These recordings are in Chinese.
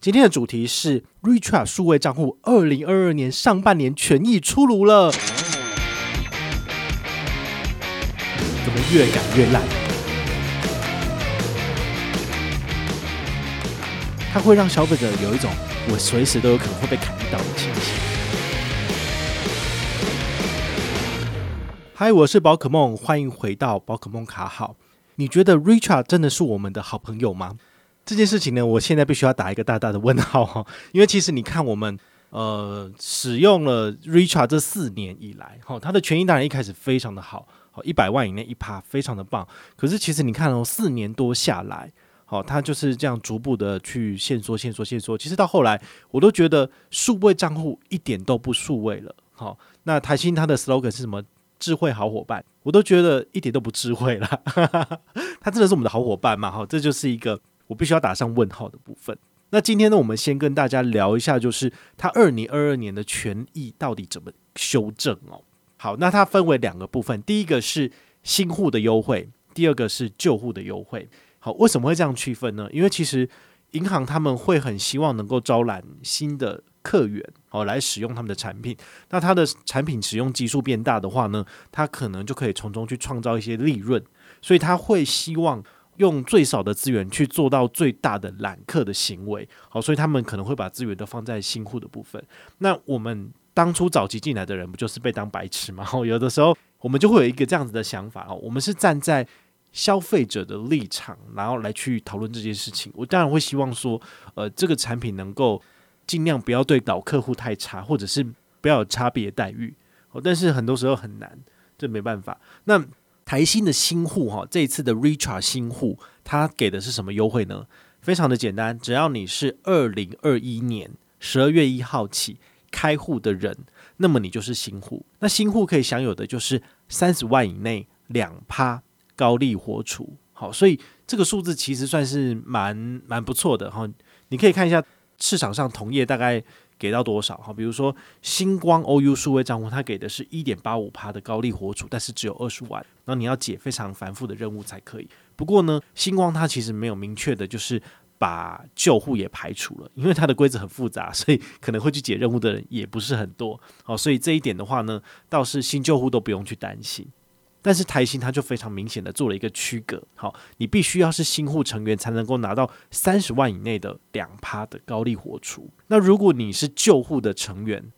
今天的主题是 Richard 数位账户，二零二二年上半年权益出炉了，怎么越改越烂？它会让消费者有一种我随时都有可能会被砍一刀的情形。嗨，我是宝可梦，欢迎回到宝可梦卡好。你觉得 Richard 真的是我们的好朋友吗？这件事情呢，我现在必须要打一个大大的问号哈，因为其实你看我们呃使用了 Richard 这四年以来，哈，它的权益当然一开始非常的好，好一百万以内一趴非常的棒，可是其实你看哦，四年多下来，好，它就是这样逐步的去限缩、限缩、限缩，其实到后来我都觉得数位账户一点都不数位了，好，那台新它的 slogan 是什么？智慧好伙伴，我都觉得一点都不智慧了，它真的是我们的好伙伴吗？哈，这就是一个。我必须要打上问号的部分。那今天呢，我们先跟大家聊一下，就是它二零二二年的权益到底怎么修正哦。好，那它分为两个部分，第一个是新户的优惠，第二个是旧户的优惠。好，为什么会这样区分呢？因为其实银行他们会很希望能够招揽新的客源哦，来使用他们的产品。那它的产品使用基数变大的话呢，它可能就可以从中去创造一些利润，所以他会希望。用最少的资源去做到最大的揽客的行为，好，所以他们可能会把资源都放在新户的部分。那我们当初早期进来的人，不就是被当白痴吗？有的时候我们就会有一个这样子的想法哦，我们是站在消费者的立场，然后来去讨论这件事情。我当然会希望说，呃，这个产品能够尽量不要对老客户太差，或者是不要有差别待遇。哦，但是很多时候很难，这没办法。那台新的新户哈，这一次的 Richard 新户，它给的是什么优惠呢？非常的简单，只要你是二零二一年十二月一号起开户的人，那么你就是新户。那新户可以享有的就是三十万以内两趴高利活储。好，所以这个数字其实算是蛮蛮不错的哈。你可以看一下市场上同业大概。给到多少？哈，比如说星光 OU 数位账户，它给的是一点八五趴的高利活储，但是只有二十万，那你要解非常繁复的任务才可以。不过呢，星光它其实没有明确的，就是把旧户也排除了，因为它的规则很复杂，所以可能会去解任务的人也不是很多。好，所以这一点的话呢，倒是新旧户都不用去担心。但是台新它就非常明显的做了一个区隔，好，你必须要是新户成员才能够拿到三十万以内的两趴的高利活储。那如果你是旧户的成员，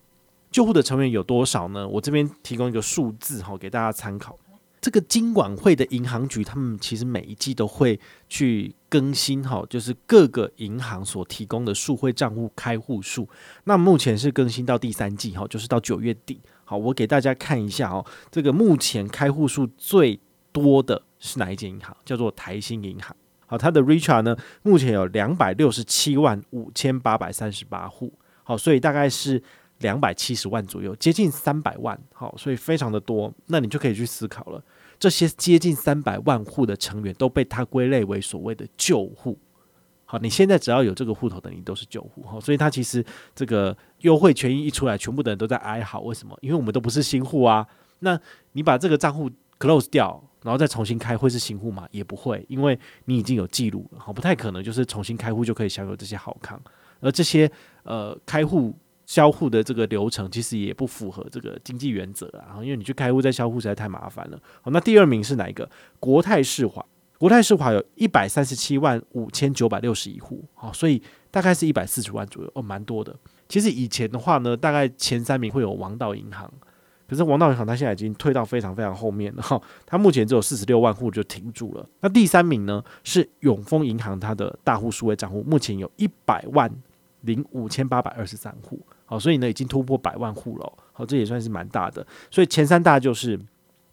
旧户的成员有多少呢？我这边提供一个数字哈，给大家参考。这个金管会的银行局，他们其实每一季都会去更新哈，就是各个银行所提供的数会账户开户数。那目前是更新到第三季哈，就是到九月底。好，我给大家看一下哦，这个目前开户数最多的是哪一间银行？叫做台新银行。好，它的 Richart 呢，目前有两百六十七万五千八百三十八户。好，所以大概是两百七十万左右，接近三百万。好，所以非常的多。那你就可以去思考了，这些接近三百万户的成员都被它归类为所谓的旧户。好，你现在只要有这个户头的，你都是旧户。哈，所以它其实这个优惠权益一出来，全部的人都在哀嚎。为什么？因为我们都不是新户啊。那你把这个账户 close 掉，然后再重新开，会是新户吗？也不会，因为你已经有记录了。好，不太可能就是重新开户就可以享有这些好康。而这些呃开户销户的这个流程，其实也不符合这个经济原则啊。因为你去开户再销户实在太麻烦了。好，那第二名是哪一个？国泰世华。国泰世华有一百三十七万五千九百六十一户，好，所以大概是一百四十万左右，哦，蛮多的。其实以前的话呢，大概前三名会有王道银行，可是王道银行它现在已经退到非常非常后面了，哈，它目前只有四十六万户就停住了。那第三名呢是永丰银行，它的大户数位账户目前有一百万零五千八百二十三户，好，所以呢已经突破百万户了，好，这也算是蛮大的。所以前三大就是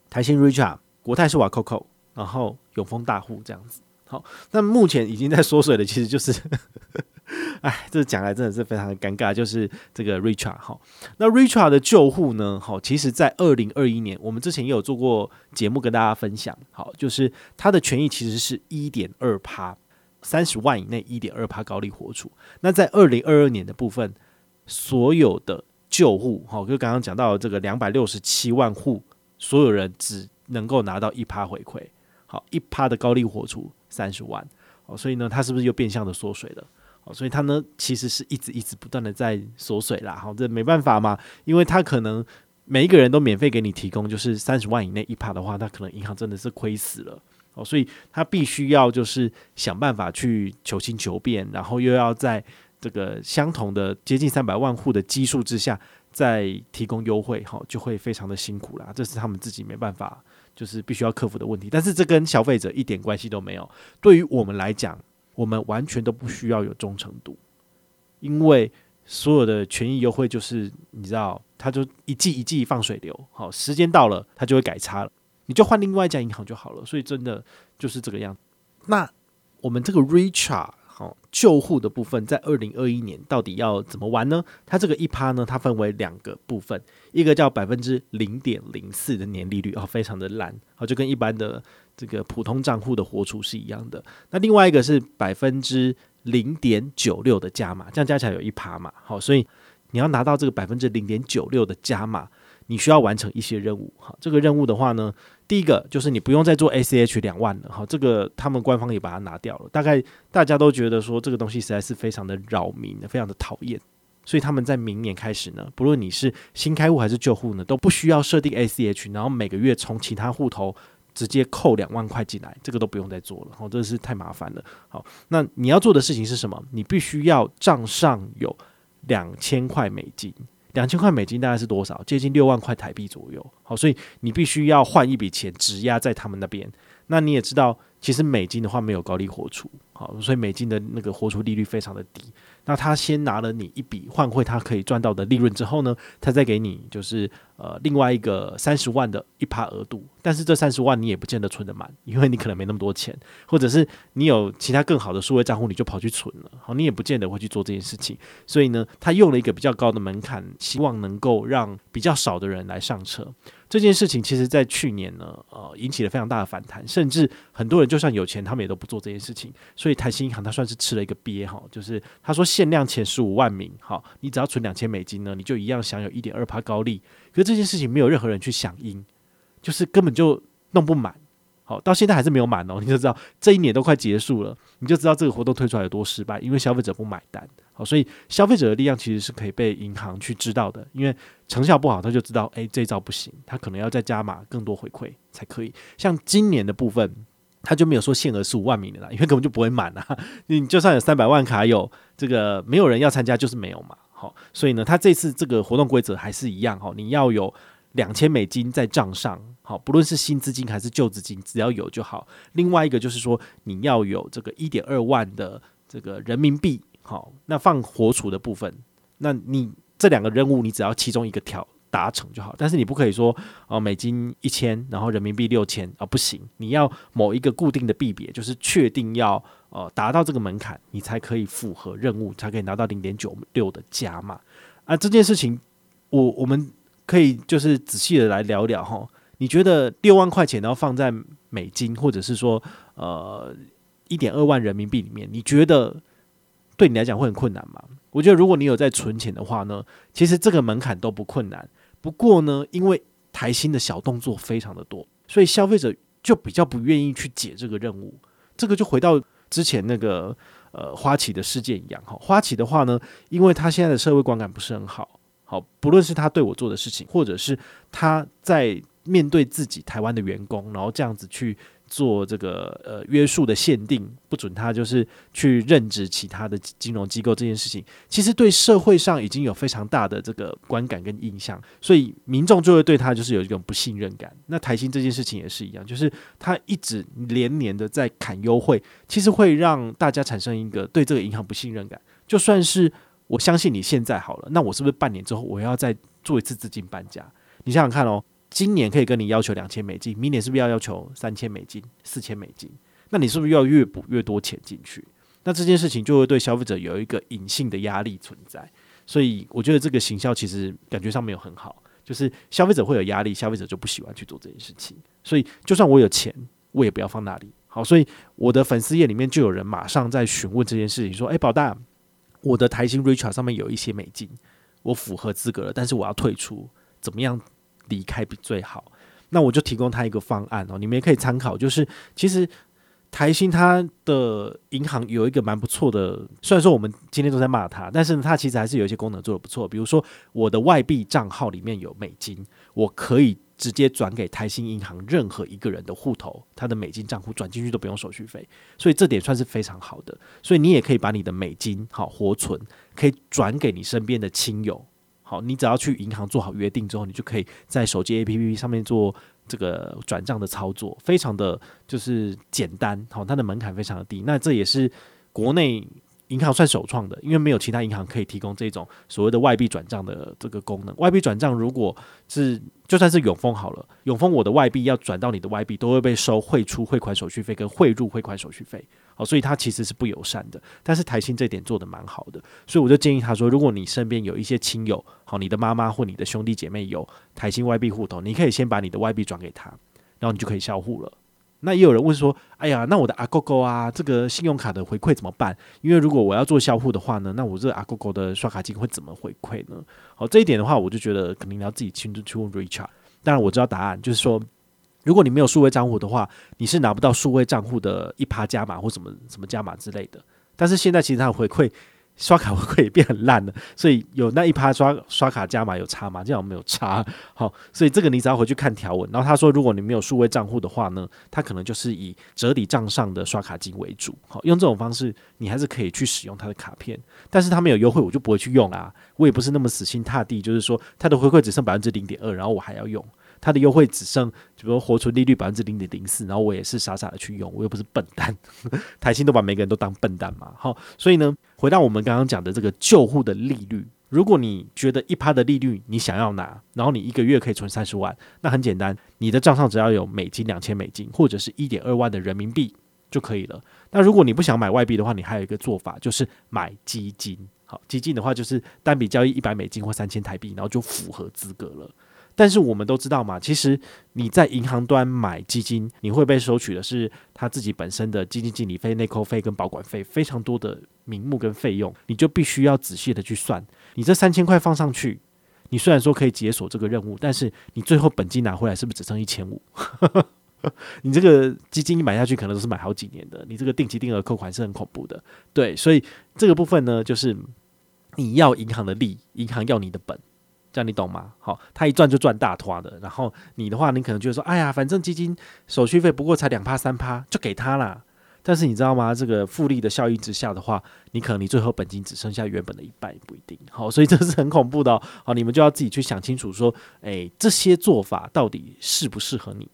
台新 Richa、国泰世华 COCO。然后永丰大户这样子，好，那目前已经在缩水的，其实就是，哎，这讲来真的是非常的尴尬，就是这个 Richard 哈，那 Richard 的旧户呢，好，其实在二零二一年，我们之前也有做过节目跟大家分享，好，就是他的权益其实是一点二趴，三十万以内一点二趴高利活储。那在二零二二年的部分，所有的旧户，好，就刚刚讲到这个两百六十七万户，所有人只能够拿到一趴回馈。好，一趴的高利活出三十万，哦，所以呢，它是不是又变相的缩水了？哦，所以他呢其实是一直一直不断的在缩水啦，好，这没办法嘛，因为他可能每一个人都免费给你提供，就是三十万以内一趴的话，那可能银行真的是亏死了，哦，所以他必须要就是想办法去求新求变，然后又要在这个相同的接近三百万户的基数之下再提供优惠，哈，就会非常的辛苦啦，这是他们自己没办法，就是必须要克服的问题，但是这跟消费者一点关系都没有，对于我们来讲。我们完全都不需要有忠诚度，因为所有的权益优惠就是你知道，它就一季一季放水流，好，时间到了它就会改差了，你就换另外一家银行就好了。所以真的就是这个样。那我们这个 Richard 好旧户的部分，在二零二一年到底要怎么玩呢？它这个一趴呢，它分为两个部分，一个叫百分之零点零四的年利率，哦，非常的烂，好，就跟一般的。这个普通账户的活储是一样的，那另外一个是百分之零点九六的加码，这样加起来有一趴嘛？好，所以你要拿到这个百分之零点九六的加码，你需要完成一些任务。好，这个任务的话呢，第一个就是你不用再做 ACH 两万了。好，这个他们官方也把它拿掉了。大概大家都觉得说这个东西实在是非常的扰民，非常的讨厌，所以他们在明年开始呢，不论你是新开户还是旧户呢，都不需要设定 ACH，然后每个月从其他户头。直接扣两万块进来，这个都不用再做了，好，这是太麻烦了。好，那你要做的事情是什么？你必须要账上有两千块美金，两千块美金大概是多少？接近六万块台币左右。好，所以你必须要换一笔钱质押在他们那边。那你也知道，其实美金的话没有高利活储，好，所以美金的那个活储利率非常的低。那他先拿了你一笔换汇，他可以赚到的利润之后呢，他再给你就是呃另外一个三十万的一趴额度，但是这三十万你也不见得存得满，因为你可能没那么多钱，或者是你有其他更好的数位账户，你就跑去存了，好，你也不见得会去做这件事情。所以呢，他用了一个比较高的门槛，希望能够让比较少的人来上车。这件事情其实，在去年呢，呃，引起了非常大的反弹，甚至很多人就算有钱，他们也都不做这件事情。所以台新银行它算是吃了一个鳖哈，就是他说限量前十五万名，哈，你只要存两千美金呢，你就一样享有一点二趴高利。可是这件事情没有任何人去响应，就是根本就弄不满。好，到现在还是没有满哦，你就知道这一年都快结束了，你就知道这个活动推出来有多失败，因为消费者不买单。好，所以消费者的力量其实是可以被银行去知道的，因为成效不好，他就知道，诶，这一招不行，他可能要再加码更多回馈才可以。像今年的部分，他就没有说限额十五万名的啦，因为根本就不会满啊。你就算有三百万卡有这个，没有人要参加，就是没有嘛。好，所以呢，他这次这个活动规则还是一样，哈，你要有。两千美金在账上，好，不论是新资金还是旧资金，只要有就好。另外一个就是说，你要有这个一点二万的这个人民币，好，那放活储的部分，那你这两个任务，你只要其中一个条达成就好。但是你不可以说，哦，美金一千，然后人民币六千啊，不行，你要某一个固定的币别，就是确定要呃达到这个门槛，你才可以符合任务，才可以拿到零点九六的加码。啊，这件事情，我我们。可以就是仔细的来聊聊哈，你觉得六万块钱然后放在美金或者是说呃一点二万人民币里面，你觉得对你来讲会很困难吗？我觉得如果你有在存钱的话呢，其实这个门槛都不困难。不过呢，因为台新的小动作非常的多，所以消费者就比较不愿意去解这个任务。这个就回到之前那个呃花旗的事件一样哈，花旗的话呢，因为他现在的社会观感不是很好。好，不论是他对我做的事情，或者是他在面对自己台湾的员工，然后这样子去做这个呃约束的限定，不准他就是去任职其他的金融机构这件事情，其实对社会上已经有非常大的这个观感跟印象，所以民众就会对他就是有一种不信任感。那台新这件事情也是一样，就是他一直连年的在砍优惠，其实会让大家产生一个对这个银行不信任感，就算是。我相信你现在好了，那我是不是半年之后我要再做一次资金搬家？你想想看哦，今年可以跟你要求两千美金，明年是不是要要求三千美金、四千美金？那你是不是要越补越多钱进去？那这件事情就会对消费者有一个隐性的压力存在。所以我觉得这个行销其实感觉上没有很好，就是消费者会有压力，消费者就不喜欢去做这件事情。所以就算我有钱，我也不要放那里。好，所以我的粉丝页里面就有人马上在询问这件事情，说：“诶，宝大。”我的台新 Richard 上面有一些美金，我符合资格了，但是我要退出，怎么样离开比最好？那我就提供他一个方案哦，你们也可以参考。就是其实台新它的银行有一个蛮不错的，虽然说我们今天都在骂它，但是呢，它其实还是有一些功能做得不错。比如说，我的外币账号里面有美金，我可以直接转给台新银行任何一个人的户头，他的美金账户转进去都不用手续费，所以这点算是非常好的。所以你也可以把你的美金好活存，可以转给你身边的亲友。好，你只要去银行做好约定之后，你就可以在手机 APP 上面做。这个转账的操作非常的就是简单，好，它的门槛非常的低。那这也是国内银行算首创的，因为没有其他银行可以提供这种所谓的外币转账的这个功能。外币转账如果是就算是永丰好了，永丰我的外币要转到你的外币，都会被收汇出汇款手续费跟汇入汇款手续费。好，所以它其实是不友善的。但是台新这点做的蛮好的，所以我就建议他说，如果你身边有一些亲友，好，你的妈妈或你的兄弟姐妹有台新外币户头，你可以先把你的外币转给他，然后你就可以销户了。那也有人问说，哎呀，那我的阿狗狗啊，这个信用卡的回馈怎么办？因为如果我要做销户的话呢，那我这阿狗狗的刷卡金会怎么回馈呢？好，这一点的话，我就觉得肯定要自己亲自去问 Richard。当然我知道答案，就是说。如果你没有数位账户的话，你是拿不到数位账户的一趴加码或什么什么加码之类的。但是现在其实它的回馈刷卡回馈也变很烂了，所以有那一趴刷刷卡加码有差吗？这样没有差。好，所以这个你只要回去看条文。然后他说，如果你没有数位账户的话呢，他可能就是以折抵账上的刷卡金为主。好，用这种方式你还是可以去使用他的卡片，但是他没有优惠，我就不会去用啊。我也不是那么死心塌地，就是说他的回馈只剩百分之零点二，然后我还要用。它的优惠只剩，比如活存利率百分之零点零四，然后我也是傻傻的去用，我又不是笨蛋，台新都把每个人都当笨蛋嘛，好，所以呢，回到我们刚刚讲的这个旧户的利率，如果你觉得一趴的利率你想要拿，然后你一个月可以存三十万，那很简单，你的账上只要有美金两千美金或者是一点二万的人民币就可以了。那如果你不想买外币的话，你还有一个做法就是买基金，好，基金的话就是单笔交易一百美金或三千台币，然后就符合资格了。但是我们都知道嘛，其实你在银行端买基金，你会被收取的是他自己本身的基金经理费、内扣费跟保管费，非常多的名目跟费用，你就必须要仔细的去算。你这三千块放上去，你虽然说可以解锁这个任务，但是你最后本金拿回来是不是只剩一千五？你这个基金买下去可能都是买好几年的，你这个定期定额扣款是很恐怖的。对，所以这个部分呢，就是你要银行的利，银行要你的本。这样你懂吗？好，他一赚就赚大拖的。然后你的话，你可能觉得说，哎呀，反正基金手续费不过才两趴三趴，就给他啦。但是你知道吗？这个复利的效应之下的话，你可能你最后本金只剩下原本的一半也不一定。好，所以这是很恐怖的。好，你们就要自己去想清楚，说，哎，这些做法到底适不适合你？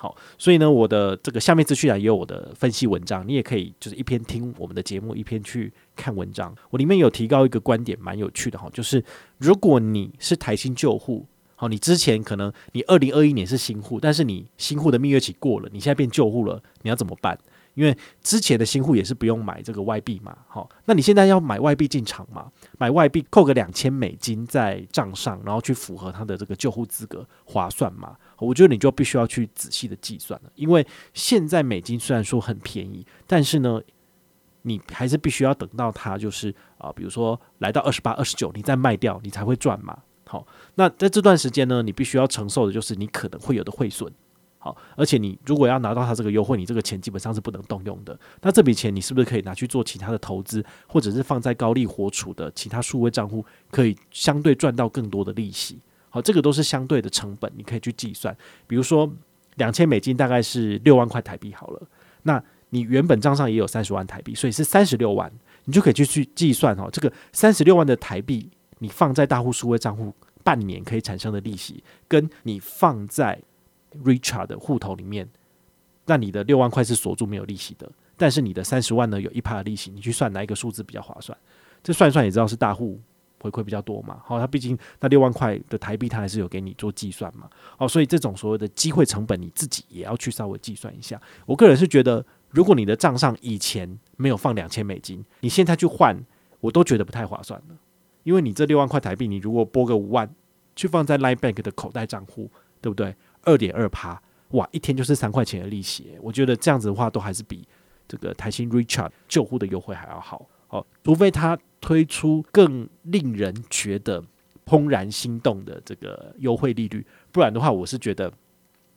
好，所以呢，我的这个下面资讯栏也有我的分析文章，你也可以就是一边听我们的节目，一边去看文章。我里面有提高一个观点，蛮有趣的哈，就是如果你是台新旧户，好，你之前可能你二零二一年是新户，但是你新户的蜜月期过了，你现在变旧户了，你要怎么办？因为之前的新户也是不用买这个外币嘛，好，那你现在要买外币进场嘛？买外币扣个两千美金在账上，然后去符合他的这个旧户资格，划算吗？我觉得你就必须要去仔细的计算了，因为现在美金虽然说很便宜，但是呢，你还是必须要等到它就是啊，比如说来到二十八、二十九，你再卖掉，你才会赚嘛。好，那在这段时间呢，你必须要承受的就是你可能会有的汇损。好，而且你如果要拿到它这个优惠，你这个钱基本上是不能动用的。那这笔钱你是不是可以拿去做其他的投资，或者是放在高利活储的其他数位账户，可以相对赚到更多的利息？好，这个都是相对的成本，你可以去计算。比如说两千美金大概是六万块台币好了，那你原本账上也有三十万台币，所以是三十六万，你就可以去去计算哦。这个三十六万的台币，你放在大户数位账户半年可以产生的利息，跟你放在 Richard 的户头里面，那你的六万块是锁住没有利息的，但是你的三十万呢有一趴的利息，你去算哪一个数字比较划算？这算一算也知道是大户回馈比较多嘛。好，他毕竟那六万块的台币，他还是有给你做计算嘛。哦，所以这种所谓的机会成本，你自己也要去稍微计算一下。我个人是觉得，如果你的账上以前没有放两千美金，你现在去换，我都觉得不太划算了。因为你这六万块台币，你如果拨个五万去放在 Line Bank 的口袋账户，对不对？二点二趴，哇，一天就是三块钱的利息。我觉得这样子的话，都还是比这个台新 Richart 旧户的优惠还要好。哦，除非他推出更令人觉得怦然心动的这个优惠利率，不然的话，我是觉得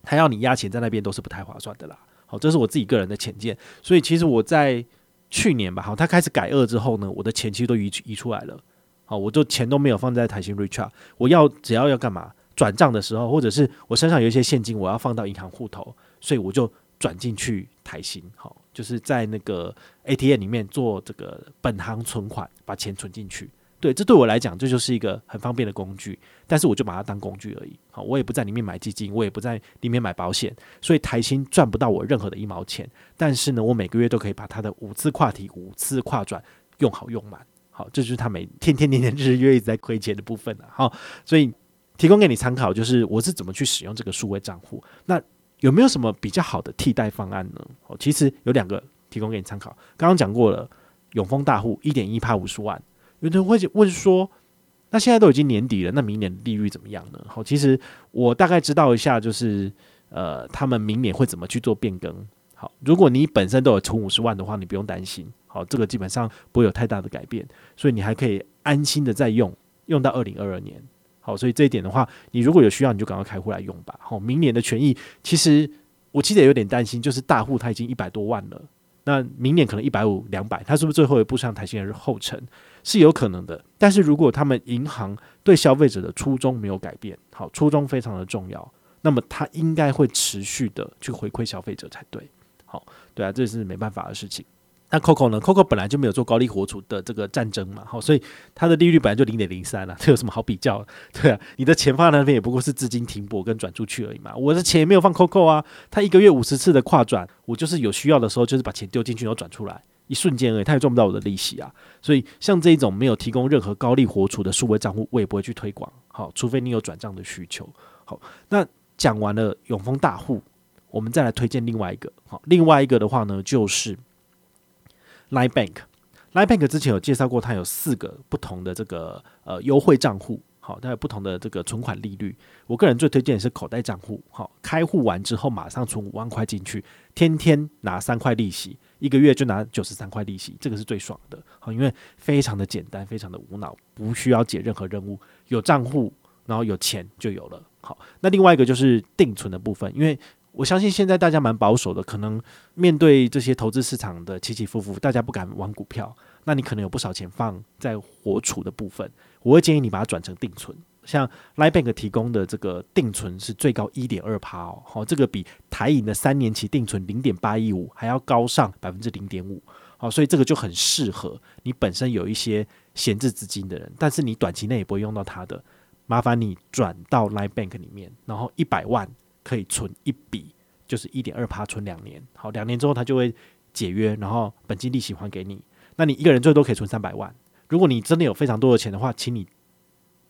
他要你压钱在那边都是不太划算的啦。好，这是我自己个人的浅见。所以其实我在去年吧，好，他开始改二之后呢，我的钱其实都移移出来了。好，我就钱都没有放在台新 Richart，我要只要要干嘛转账的时候，或者是我身上有一些现金，我要放到银行户头，所以我就转进去台新。好，就是在那个 ATM 里面做这个本行存款，把钱存进去。对，这对我来讲，这就是一个很方便的工具。但是我就把它当工具而已。好，我也不在里面买基金，我也不在里面买保险，所以台新赚不到我任何的一毛钱。但是呢，我每个月都可以把它的五次跨提、五次跨转用好用满。好，这就是他每天天年年日月一直在亏钱的部分了。好，所以提供给你参考，就是我是怎么去使用这个数位账户。那有没有什么比较好的替代方案呢？哦，其实有两个提供给你参考。刚刚讲过了，永丰大户一点一趴五十万。有人会问说，那现在都已经年底了，那明年利率怎么样呢？好，其实我大概知道一下，就是呃，他们明年会怎么去做变更。好，如果你本身都有存五十万的话，你不用担心。好，这个基本上不会有太大的改变，所以你还可以安心的再用，用到二零二二年。好，所以这一点的话，你如果有需要，你就赶快开户来用吧。好，明年的权益，其实我其实也有点担心，就是大户他已经一百多万了，那明年可能一百五、两百，他是不是最后一步上台新的后尘？是有可能的，但是如果他们银行对消费者的初衷没有改变，好，初衷非常的重要，那么他应该会持续的去回馈消费者才对，好，对啊，这是没办法的事情。那 Coco 呢？Coco 本来就没有做高利活储的这个战争嘛，好，所以它的利率本来就零点零三了，这有什么好比较？对啊，你的钱放在那边也不过是资金停泊跟转出去而已嘛。我的钱也没有放 Coco 啊，他一个月五十次的跨转，我就是有需要的时候就是把钱丢进去然后转出来。一瞬间而已，他也赚不到我的利息啊！所以像这一种没有提供任何高利活储的数位账户，我也不会去推广。好，除非你有转账的需求。好，那讲完了永丰大户，我们再来推荐另外一个。好，另外一个的话呢，就是 Line Bank。Line Bank 之前有介绍过，它有四个不同的这个呃优惠账户。好，它有不同的这个存款利率。我个人最推荐的是口袋账户。好，开户完之后马上存五万块进去，天天拿三块利息。一个月就拿九十三块利息，这个是最爽的。好，因为非常的简单，非常的无脑，不需要解任何任务，有账户，然后有钱就有了。好，那另外一个就是定存的部分，因为我相信现在大家蛮保守的，可能面对这些投资市场的起起伏伏，大家不敢玩股票，那你可能有不少钱放在活储的部分，我会建议你把它转成定存。像 Line Bank 提供的这个定存是最高一点二趴哦，好，这个比台银的三年期定存零点八一五还要高上百分之零点五，好，所以这个就很适合你本身有一些闲置资金的人，但是你短期内也不会用到它的，麻烦你转到 Line Bank 里面，然后一百万可以存一笔，就是一点二趴存两年，好，两年之后他就会解约，然后本金利息还给你，那你一个人最多可以存三百万，如果你真的有非常多的钱的话，请你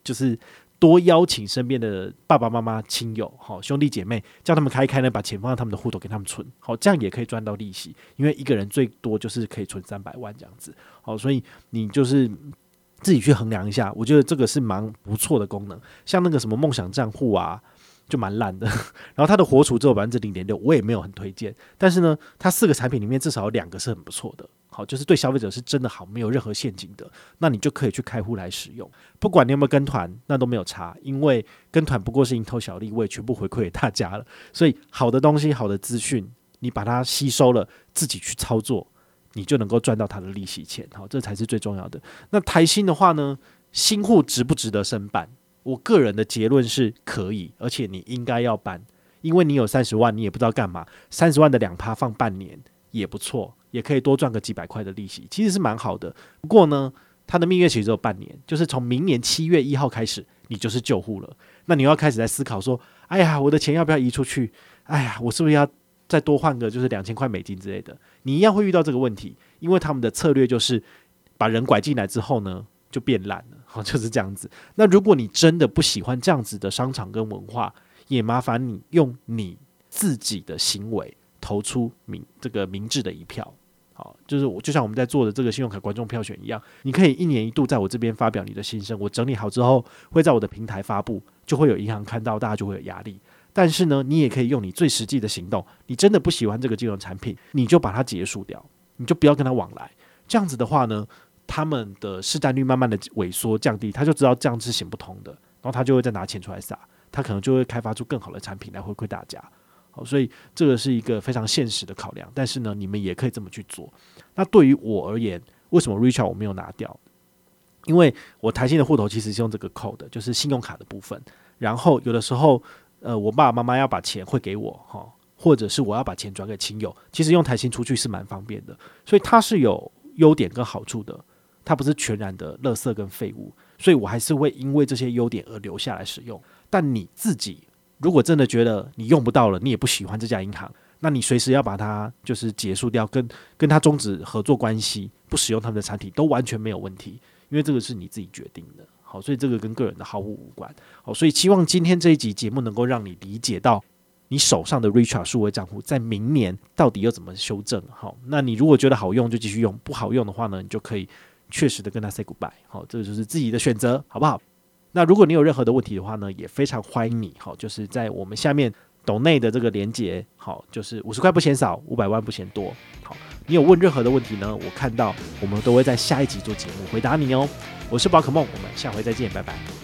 就是。多邀请身边的爸爸妈妈、亲友、好兄弟姐妹，叫他们开开呢，把钱放在他们的户头给他们存，好，这样也可以赚到利息。因为一个人最多就是可以存三百万这样子，好，所以你就是自己去衡量一下。我觉得这个是蛮不错的功能，像那个什么梦想账户啊。就蛮烂的，然后它的活储只有百分之零点六，我也没有很推荐。但是呢，它四个产品里面至少有两个是很不错的，好，就是对消费者是真的好，没有任何陷阱的，那你就可以去开户来使用。不管你有没有跟团，那都没有差，因为跟团不过是蝇头小利，我也全部回馈给大家了。所以好的东西、好的资讯，你把它吸收了，自己去操作，你就能够赚到它的利息钱，好，这才是最重要的。那台新的话呢，新户值不值得申办？我个人的结论是可以，而且你应该要办，因为你有三十万，你也不知道干嘛，三十万的两趴放半年也不错，也可以多赚个几百块的利息，其实是蛮好的。不过呢，它的蜜月期只有半年，就是从明年七月一号开始，你就是旧户了。那你要开始在思考说，哎呀，我的钱要不要移出去？哎呀，我是不是要再多换个就是两千块美金之类的？你一样会遇到这个问题，因为他们的策略就是把人拐进来之后呢，就变烂了。好，就是这样子。那如果你真的不喜欢这样子的商场跟文化，也麻烦你用你自己的行为投出明这个明智的一票。好，就是我就像我们在做的这个信用卡观众票选一样，你可以一年一度在我这边发表你的心声，我整理好之后会在我的平台发布，就会有银行看到，大家就会有压力。但是呢，你也可以用你最实际的行动，你真的不喜欢这个金融产品，你就把它结束掉，你就不要跟他往来。这样子的话呢，他们的市占率慢慢的萎缩降低，他就知道这样是行不通的，然后他就会再拿钱出来撒，他可能就会开发出更好的产品来回馈大家。好，所以这个是一个非常现实的考量。但是呢，你们也可以这么去做。那对于我而言，为什么 Richart 我没有拿掉？因为我台新的户头其实是用这个扣的就是信用卡的部分。然后有的时候，呃，我爸爸妈妈要把钱汇给我，哈，或者是我要把钱转给亲友，其实用台新出去是蛮方便的。所以它是有优点跟好处的，它不是全然的垃圾跟废物。所以我还是会因为这些优点而留下来使用。但你自己如果真的觉得你用不到了，你也不喜欢这家银行，那你随时要把它就是结束掉，跟跟他终止合作关系，不使用他们的产品都完全没有问题，因为这个是你自己决定的。好，所以这个跟个人的好恶无关。好，所以希望今天这一集节目能够让你理解到，你手上的 Richard 数位账户在明年到底要怎么修正。好，那你如果觉得好用就继续用，不好用的话呢，你就可以确实的跟他 say goodbye。好，这就是自己的选择，好不好？那如果你有任何的问题的话呢，也非常欢迎你。好，就是在我们下面。懂内的这个连接，好，就是五十块不嫌少，五百万不嫌多。好，你有问任何的问题呢？我看到我们都会在下一集做节目回答你哦。我是宝可梦，我们下回再见，拜拜。